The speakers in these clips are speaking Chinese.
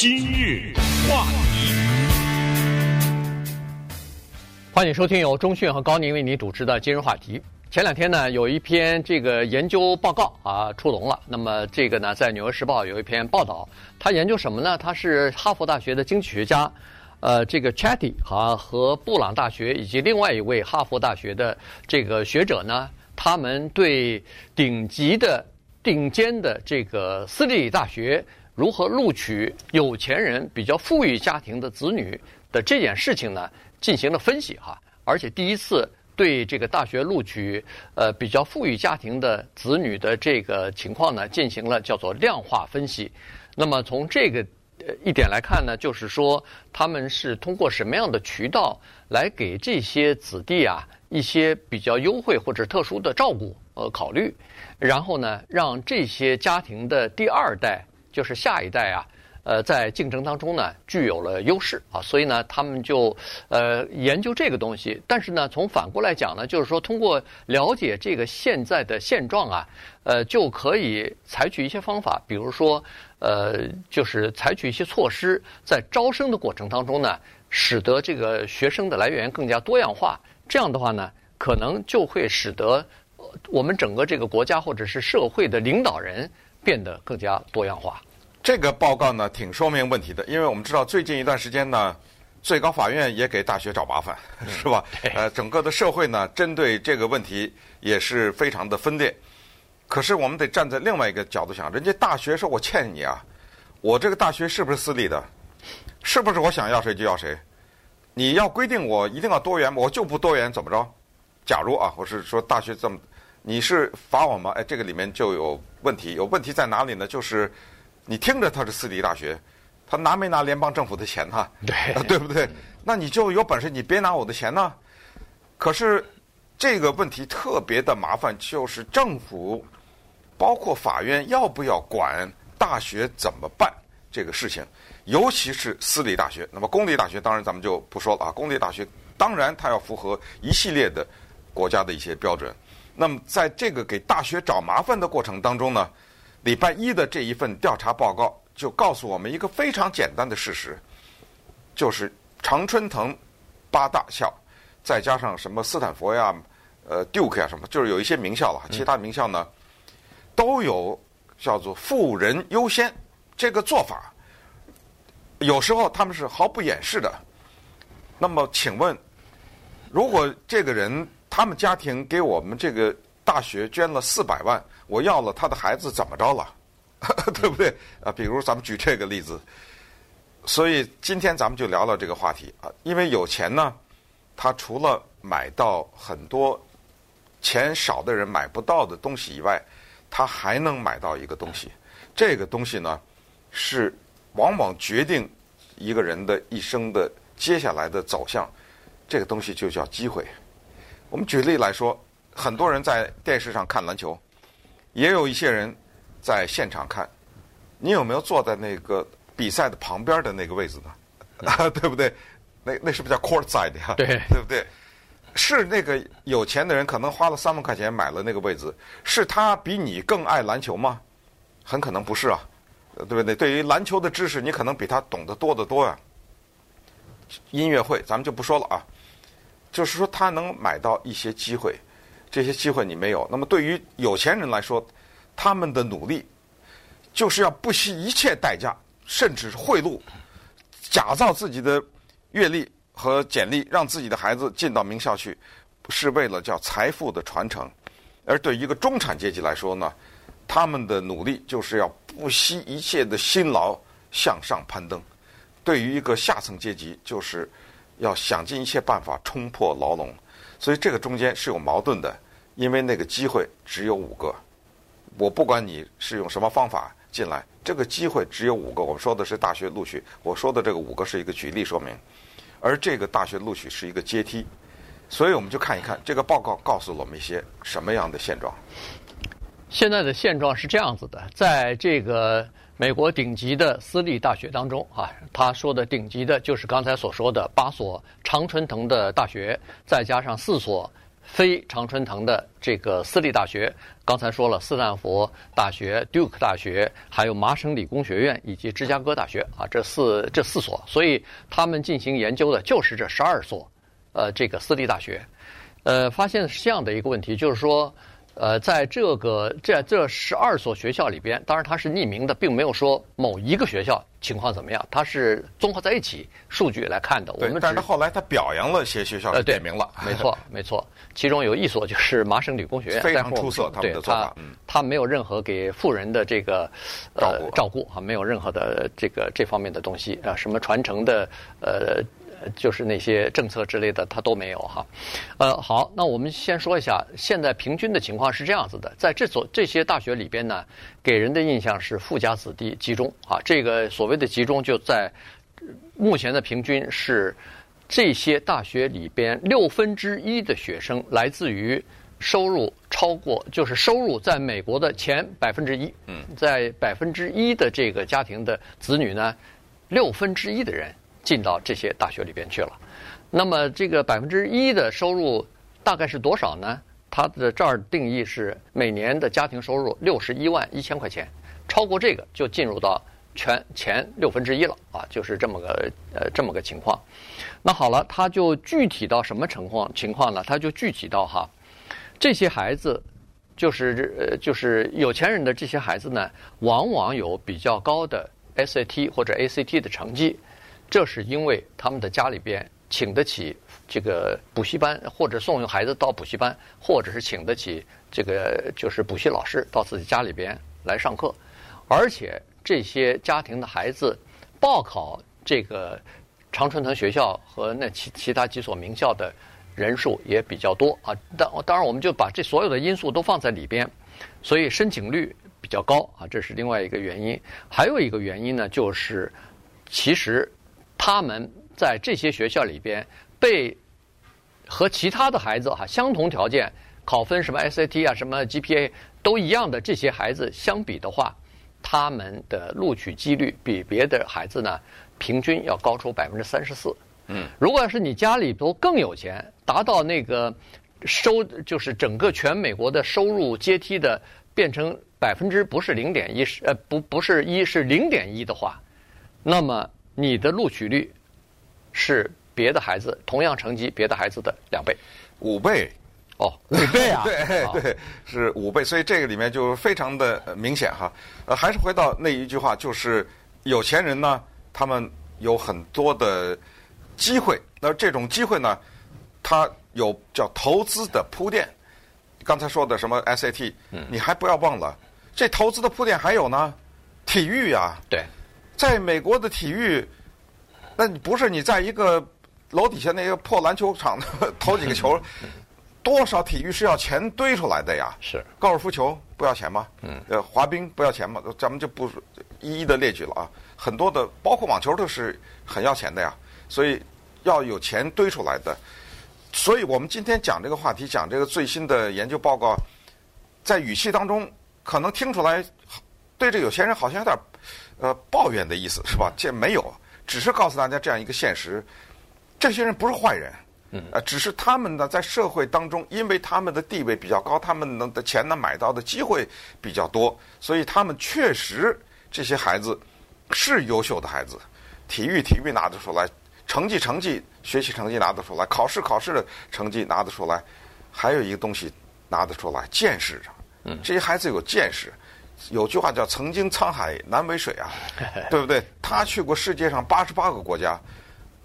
今日话题，欢迎收听由中讯和高宁为你主持的今日话题。前两天呢，有一篇这个研究报告啊出笼了。那么这个呢，在《纽约时报》有一篇报道，他研究什么呢？他是哈佛大学的经济学家，呃，这个 Chatty 啊和布朗大学以及另外一位哈佛大学的这个学者呢，他们对顶级的、顶尖的这个私立大学如何录取有钱人、比较富裕家庭的子女的这件事情呢，进行了分析哈，而且第一次。对这个大学录取呃比较富裕家庭的子女的这个情况呢，进行了叫做量化分析。那么从这个呃一点来看呢，就是说他们是通过什么样的渠道来给这些子弟啊一些比较优惠或者特殊的照顾呃考虑，然后呢让这些家庭的第二代就是下一代啊。呃，在竞争当中呢，具有了优势啊，所以呢，他们就呃研究这个东西。但是呢，从反过来讲呢，就是说通过了解这个现在的现状啊，呃，就可以采取一些方法，比如说呃，就是采取一些措施，在招生的过程当中呢，使得这个学生的来源更加多样化。这样的话呢，可能就会使得我们整个这个国家或者是社会的领导人变得更加多样化。这个报告呢，挺说明问题的，因为我们知道最近一段时间呢，最高法院也给大学找麻烦，是吧？呃，整个的社会呢，针对这个问题也是非常的分裂。可是我们得站在另外一个角度想，人家大学说我欠你啊，我这个大学是不是私立的？是不是我想要谁就要谁？你要规定我一定要多元，我就不多元怎么着？假如啊，我是说大学这么，你是罚我吗？哎，这个里面就有问题，有问题在哪里呢？就是。你听着，他是私立大学，他拿没拿联邦政府的钱呢？对，对不对？那你就有本事，你别拿我的钱呢。可是这个问题特别的麻烦，就是政府包括法院要不要管大学怎么办这个事情，尤其是私立大学。那么公立大学当然咱们就不说了啊，公立大学当然它要符合一系列的国家的一些标准。那么在这个给大学找麻烦的过程当中呢，礼拜一的这一份调查报告就告诉我们一个非常简单的事实，就是常春藤八大校，再加上什么斯坦福呀、呃 Duke 呀什么，就是有一些名校了，其他名校呢都有叫做富人优先这个做法。有时候他们是毫不掩饰的。那么请问，如果这个人他们家庭给我们这个大学捐了四百万？我要了他的孩子怎么着了，对不对？啊，比如咱们举这个例子，所以今天咱们就聊聊这个话题啊。因为有钱呢，他除了买到很多钱少的人买不到的东西以外，他还能买到一个东西。这个东西呢，是往往决定一个人的一生的接下来的走向。这个东西就叫机会。我们举例来说，很多人在电视上看篮球。也有一些人在现场看，你有没有坐在那个比赛的旁边的那个位置呢？啊，对不对？那那是不是叫 court side 呀？对，对不对？是那个有钱的人可能花了三万块钱买了那个位置，是他比你更爱篮球吗？很可能不是啊，对不对？对于篮球的知识，你可能比他懂得多得多呀。音乐会咱们就不说了啊，就是说他能买到一些机会。这些机会你没有，那么对于有钱人来说，他们的努力就是要不惜一切代价，甚至是贿赂，假造自己的阅历和简历，让自己的孩子进到名校去，是为了叫财富的传承。而对于一个中产阶级来说呢，他们的努力就是要不惜一切的辛劳向上攀登。对于一个下层阶级，就是要想尽一切办法冲破牢笼。所以这个中间是有矛盾的，因为那个机会只有五个。我不管你是用什么方法进来，这个机会只有五个。我们说的是大学录取，我说的这个五个是一个举例说明，而这个大学录取是一个阶梯。所以我们就看一看这个报告告诉了我们一些什么样的现状。现在的现状是这样子的，在这个。美国顶级的私立大学当中，啊，他说的顶级的就是刚才所说的八所常春藤的大学，再加上四所非常春藤的这个私立大学，刚才说了，斯坦福大学、Duke 大学，还有麻省理工学院以及芝加哥大学啊，这四这四所，所以他们进行研究的就是这十二所，呃，这个私立大学，呃，发现是这样的一个问题，就是说。呃，在这个这这十二所学校里边，当然它是匿名的，并没有说某一个学校情况怎么样，它是综合在一起数据来看的。我们但是后来他表扬了些学校，呃，点名了，没错没错。其中有一所就是麻省理工学院，非常出色，他们的做法，他没有任何给富人的这个呃照顾啊，没有任何的这个这方面的东西啊，什么传承的呃。就是那些政策之类的，他都没有哈。呃，好，那我们先说一下，现在平均的情况是这样子的，在这所这些大学里边呢，给人的印象是富家子弟集中啊。这个所谓的集中，就在目前的平均是这些大学里边六分之一的学生来自于收入超过，就是收入在美国的前百分之一。嗯，在百分之一的这个家庭的子女呢，六分之一的人。进到这些大学里边去了，那么这个百分之一的收入大概是多少呢？它的这儿定义是每年的家庭收入六十一万一千块钱，超过这个就进入到全前六分之一了啊，就是这么个呃这么个情况。那好了，它就具体到什么情况情况呢？它就具体到哈，这些孩子就是呃就是有钱人的这些孩子呢，往往有比较高的 SAT 或者 ACT 的成绩。这是因为他们的家里边请得起这个补习班，或者送孩子到补习班，或者是请得起这个就是补习老师到自己家里边来上课，而且这些家庭的孩子报考这个常春藤学校和那其其他几所名校的人数也比较多啊。当当然，我们就把这所有的因素都放在里边，所以申请率比较高啊，这是另外一个原因。还有一个原因呢，就是其实。他们在这些学校里边被和其他的孩子哈相同条件考分什么 SAT 啊什么 GPA 都一样的这些孩子相比的话，他们的录取几率比别的孩子呢平均要高出百分之三十四。嗯，如果要是你家里头更有钱，达到那个收就是整个全美国的收入阶梯的变成百分之不是零点一是呃不不是一是零点一的话，那么。你的录取率是别的孩子同样成绩别的孩子的两倍，五倍，哦，五倍啊，对对，是五倍，所以这个里面就非常的明显哈。呃，还是回到那一句话，就是有钱人呢，他们有很多的机会，那这种机会呢，他有叫投资的铺垫。刚才说的什么 SAT，嗯，你还不要忘了，这投资的铺垫还有呢，体育呀，对。在美国的体育，那你不是你在一个楼底下那个破篮球场 投几个球，多少体育是要钱堆出来的呀？是高尔夫球不要钱吗？嗯，呃，滑冰不要钱吗？咱们就不一一的列举了啊。很多的，包括网球都是很要钱的呀。所以要有钱堆出来的。所以我们今天讲这个话题，讲这个最新的研究报告，在语气当中可能听出来，对这有钱人好像有点。呃，抱怨的意思是吧？这没有，只是告诉大家这样一个现实：这些人不是坏人，嗯，呃，只是他们呢在社会当中，因为他们的地位比较高，他们能的钱呢买到的机会比较多，所以他们确实这些孩子是优秀的孩子，体育体育拿得出来，成绩成绩学习成绩拿得出来，考试考试的成绩拿得出来，还有一个东西拿得出来，见识上，嗯，这些孩子有见识。有句话叫“曾经沧海难为水”啊，对不对？他去过世界上八十八个国家，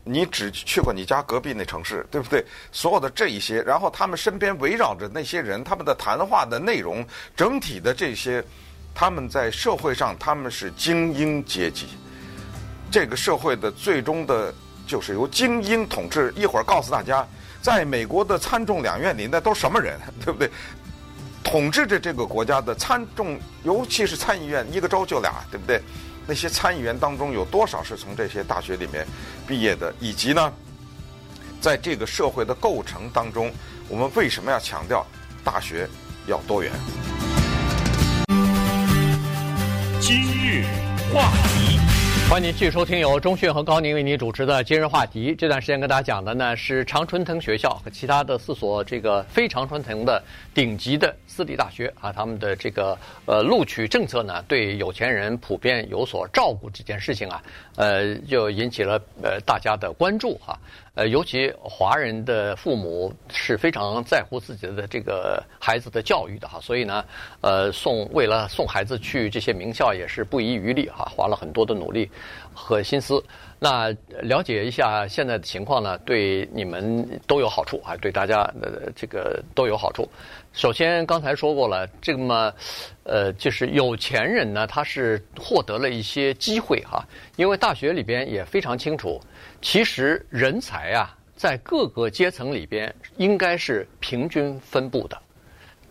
你只去过你家隔壁那城市，对不对？所有的这一些，然后他们身边围绕着那些人，他们的谈话的内容，整体的这些，他们在社会上他们是精英阶级。这个社会的最终的，就是由精英统治。一会儿告诉大家，在美国的参众两院里那都什么人，对不对？统治着这个国家的参众，尤其是参议院，一个州就俩，对不对？那些参议员当中有多少是从这些大学里面毕业的？以及呢，在这个社会的构成当中，我们为什么要强调大学要多元？今日话题。欢迎继续收听由中讯和高宁为您主持的今日话题。这段时间跟大家讲的呢是常春藤学校和其他的四所这个非常春藤的顶级的私立大学啊，他们的这个呃录取政策呢，对有钱人普遍有所照顾这件事情啊，呃，就引起了呃大家的关注哈、呃，尤其华人的父母是非常在乎自己的这个孩子的教育的哈，所以呢，呃，送为了送孩子去这些名校也是不遗余力哈，花了很多的努力和心思。那了解一下现在的情况呢，对你们都有好处啊，对大家呃这个都有好处。首先刚才说过了，这么呃，就是有钱人呢，他是获得了一些机会哈，因为大学里边也非常清楚。其实人才啊，在各个阶层里边应该是平均分布的，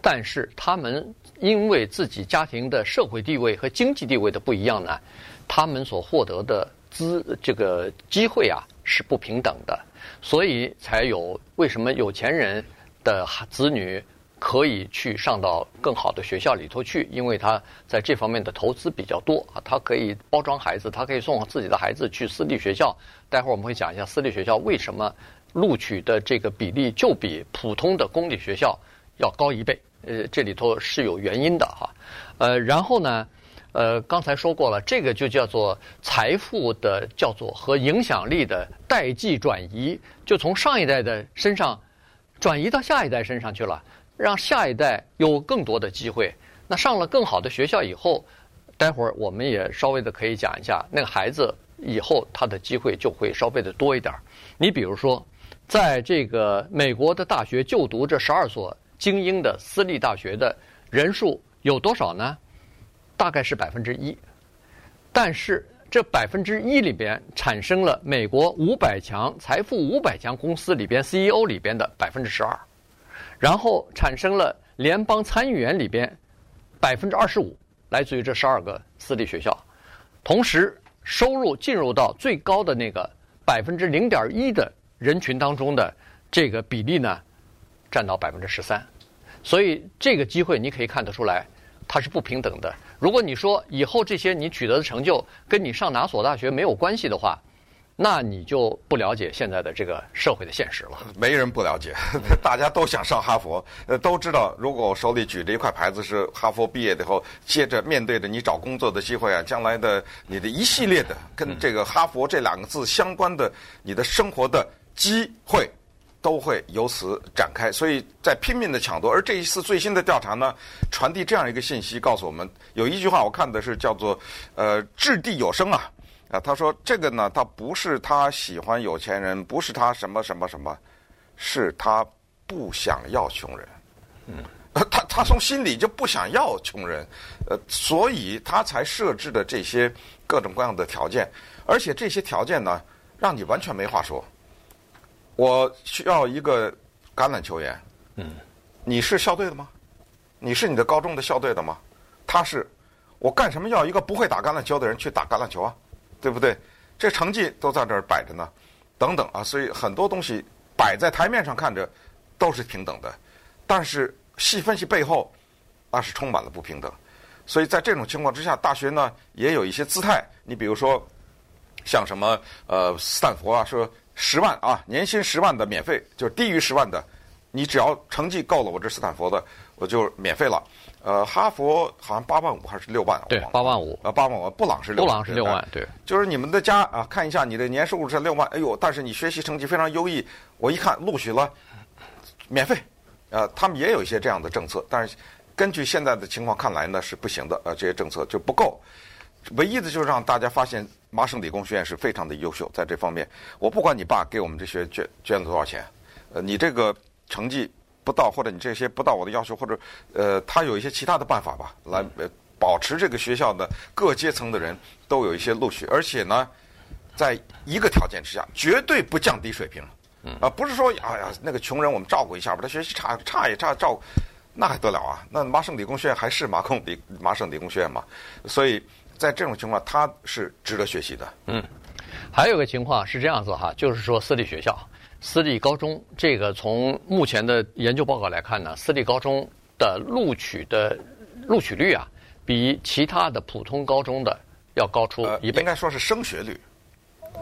但是他们因为自己家庭的社会地位和经济地位的不一样呢，他们所获得的资这个机会啊是不平等的，所以才有为什么有钱人的子女。可以去上到更好的学校里头去，因为他在这方面的投资比较多啊。他可以包装孩子，他可以送自己的孩子去私立学校。待会儿我们会讲一下私立学校为什么录取的这个比例就比普通的公立学校要高一倍。呃，这里头是有原因的哈。呃，然后呢，呃，刚才说过了，这个就叫做财富的叫做和影响力的代际转移，就从上一代的身上转移到下一代身上去了。让下一代有更多的机会。那上了更好的学校以后，待会儿我们也稍微的可以讲一下，那个孩子以后他的机会就会稍微的多一点。你比如说，在这个美国的大学就读这十二所精英的私立大学的人数有多少呢？大概是百分之一。但是这百分之一里边产生了美国五百强财富五百强公司里边 CEO 里边的百分之十二。然后产生了联邦参议员里边百分之二十五来自于这十二个私立学校，同时收入进入到最高的那个百分之零点一的人群当中的这个比例呢，占到百分之十三，所以这个机会你可以看得出来，它是不平等的。如果你说以后这些你取得的成就跟你上哪所大学没有关系的话，那你就不了解现在的这个社会的现实了。没人不了解，大家都想上哈佛，呃，都知道，如果我手里举着一块牌子是哈佛毕业的以后，接着面对着你找工作的机会啊，将来的你的一系列的跟这个哈佛这两个字相关的你的生活的机会，都会由此展开。所以在拼命的抢夺。而这一次最新的调查呢，传递这样一个信息，告诉我们有一句话，我看的是叫做“呃，掷地有声”啊。啊，他说这个呢，他不是他喜欢有钱人，不是他什么什么什么，是他不想要穷人。嗯，他他从心里就不想要穷人，呃，所以他才设置的这些各种各样的条件，而且这些条件呢，让你完全没话说。我需要一个橄榄球员，嗯，你是校队的吗？你是你的高中的校队的吗？他是，我干什么要一个不会打橄榄球的人去打橄榄球啊？对不对？这成绩都在这儿摆着呢，等等啊，所以很多东西摆在台面上看着都是平等的，但是细分析背后，那是充满了不平等。所以在这种情况之下，大学呢也有一些姿态。你比如说，像什么呃斯坦福啊，说十万啊，年薪十万的免费，就是低于十万的，你只要成绩够了，我这斯坦福的我就免费了。呃，哈佛好像八万五还是六万？对，八万五。呃，八万五。布朗是六万。布朗是六万，对。就是你们的家啊，看一下你的年收入是六万，哎呦，但是你学习成绩非常优异，我一看录取了，免费。呃，他们也有一些这样的政策，但是根据现在的情况看来呢，是不行的。呃，这些政策就不够。唯一的就是让大家发现麻省理工学院是非常的优秀，在这方面，我不管你爸给我们这学捐捐了多少钱，呃，你这个成绩。不到，或者你这些不到我的要求，或者呃，他有一些其他的办法吧，来保持这个学校的各阶层的人都有一些录取，而且呢，在一个条件之下，绝对不降低水平，啊，不是说哎呀那个穷人我们照顾一下吧，他学习差差也差照顾，那还得了啊？那麻省理工学院还是麻控理麻省理工学院嘛？所以在这种情况，他是值得学习的。嗯，还有一个情况是这样子哈，就是说私立学校。私立高中这个从目前的研究报告来看呢，私立高中的录取的录取率啊，比其他的普通高中的要高出呃，一倍应。该说是升学率。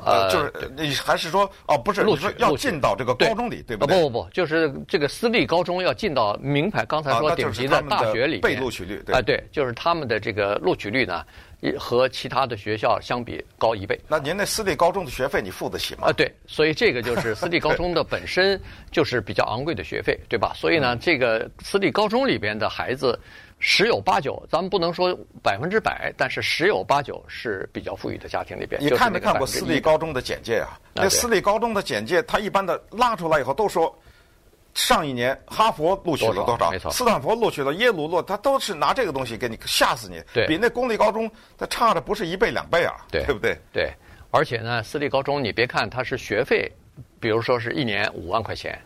呃就是你还是说哦，不是，录取你说要进到这个高中里，对不啊对？不不不，就是这个私立高中要进到名牌，刚才说顶级的大学里面，被录取率对啊，对，就是他们的这个录取率呢，也和其他的学校相比高一倍。那您那私立高中的学费你付得起吗？啊，对，所以这个就是私立高中的本身就是比较昂贵的学费，对吧？所以呢，这个私立高中里边的孩子十有八九，咱们不能说百分之百，但是十有八九是比较富裕的家庭里边。你看没看过私立高中的简介啊？那私立高中的简介，他一般的拉出来以后都说，上一年哈佛录取了多少？没错斯坦福录取了，耶鲁录，他都是拿这个东西给你吓死你。对比那公立高中他差的不是一倍两倍啊，对不对？对，而且呢，私立高中你别看它是学费，比如说是一年五万块钱，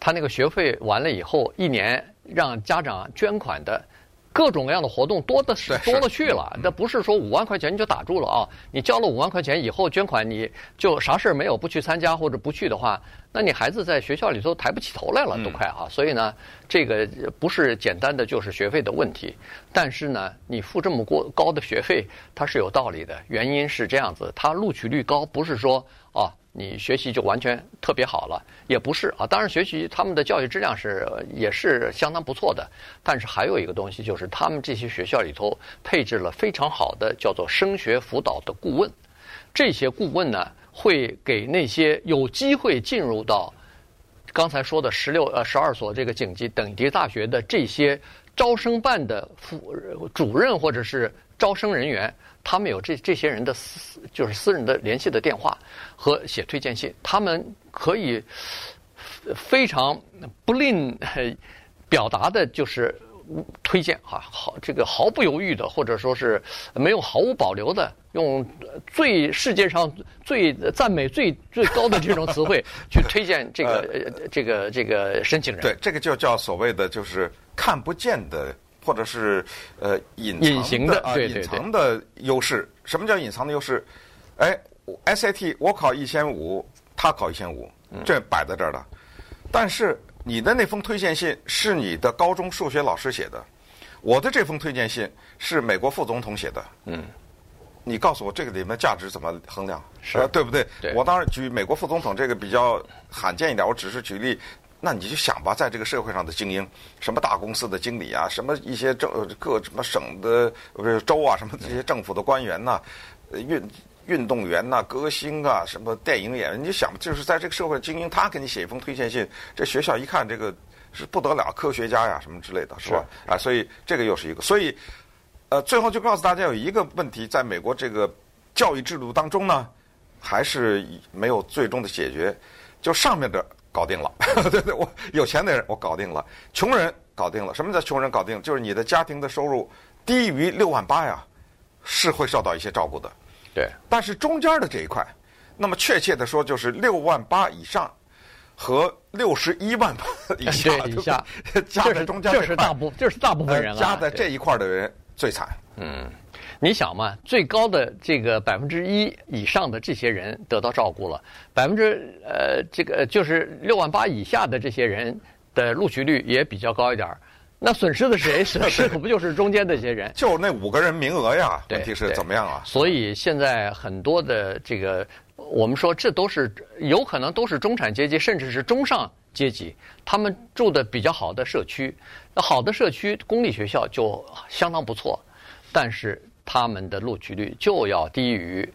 他那个学费完了以后，一年让家长捐款的。各种各样的活动多的是多了去了，那不是说五万块钱你就打住了啊！你交了五万块钱以后捐款，你就啥事儿没有，不去参加或者不去的话，那你孩子在学校里头抬不起头来了，都快啊！所以呢，这个不是简单的就是学费的问题，但是呢，你付这么过高的学费，它是有道理的。原因是这样子，它录取率高，不是说啊。你学习就完全特别好了，也不是啊。当然，学习他们的教育质量是也是相当不错的。但是还有一个东西，就是他们这些学校里头配置了非常好的叫做升学辅导的顾问。这些顾问呢，会给那些有机会进入到刚才说的十六呃十二所这个顶级等级大学的这些招生办的副主任或者是招生人员。他们有这这些人的私就是私人的联系的电话和写推荐信，他们可以非常不吝表达的，就是推荐啊，好这个毫不犹豫的，或者说是没有毫无保留的，用最世界上最赞美最最高的这种词汇去推荐这个 这个这个申请人。对，这个就叫所谓的就是看不见的。或者是呃隐隐形的啊，隐藏的优势。什么叫隐藏的优势？哎，SAT 我考一千五，他考一千五，这摆在这儿了。但是你的那封推荐信是你的高中数学老师写的，我的这封推荐信是美国副总统写的。嗯，你告诉我这个里面价值怎么衡量？是，呃，对不对？对。我当然举美国副总统这个比较罕见一点，我只是举例。那你就想吧，在这个社会上的精英，什么大公司的经理啊，什么一些政各什么省的不是州啊，什么这些政府的官员呐、啊，运运动员呐、啊，歌星啊，什么电影演员，你就想，就是在这个社会精英，他给你写一封推荐信，这学校一看这个是不得了，科学家呀什么之类的，是吧？啊，所以这个又是一个，所以呃，最后就告诉大家有一个问题，在美国这个教育制度当中呢，还是没有最终的解决，就上面的。搞定了，对对，我有钱的人我搞定了，穷人搞定了。什么叫穷人搞定？就是你的家庭的收入低于六万八呀，是会受到一些照顾的。对，但是中间的这一块，那么确切的说，就是六万八以上和六十一万 以下，对以下。加在中间这，这是大部，这是大部分人了，加在这一块的人最惨。嗯。你想嘛，最高的这个百分之一以上的这些人得到照顾了，百分之呃这个就是六万八以下的这些人的录取率也比较高一点儿，那损失的是谁？损失可不就是中间的这些人？就那五个人名额呀，问题是怎么样啊？所以现在很多的这个，我们说这都是有可能都是中产阶级，甚至是中上阶级，他们住的比较好的社区，那好的社区公立学校就相当不错，但是。他们的录取率就要低于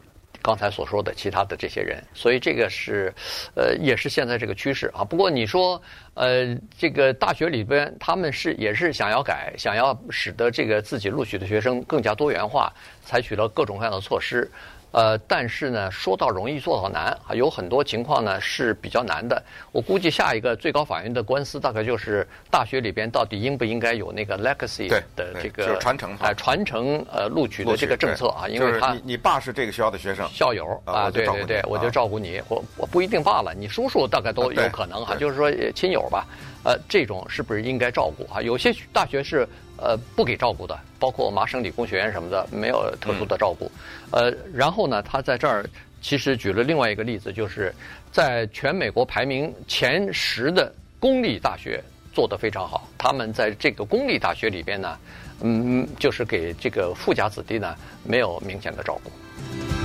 刚才所说的其他的这些人，所以这个是，呃，也是现在这个趋势啊。不过你说，呃，这个大学里边他们是也是想要改，想要使得这个自己录取的学生更加多元化，采取了各种各样的措施。呃，但是呢，说到容易做到难啊，有很多情况呢是比较难的。我估计下一个最高法院的官司大概就是大学里边到底应不应该有那个 legacy 的这个就是传承哎传承呃录取的这个政策啊，因为他、就是、你你爸是这个学校的学生校友啊，对对对，我就照顾你，我我不一定爸了，你叔叔大概都有可能哈，就是说亲友吧，呃，这种是不是应该照顾啊？有些大学是。呃，不给照顾的，包括麻省理工学院什么的，没有特殊的照顾。呃，然后呢，他在这儿其实举了另外一个例子，就是在全美国排名前十的公立大学做得非常好。他们在这个公立大学里边呢，嗯，就是给这个富家子弟呢没有明显的照顾。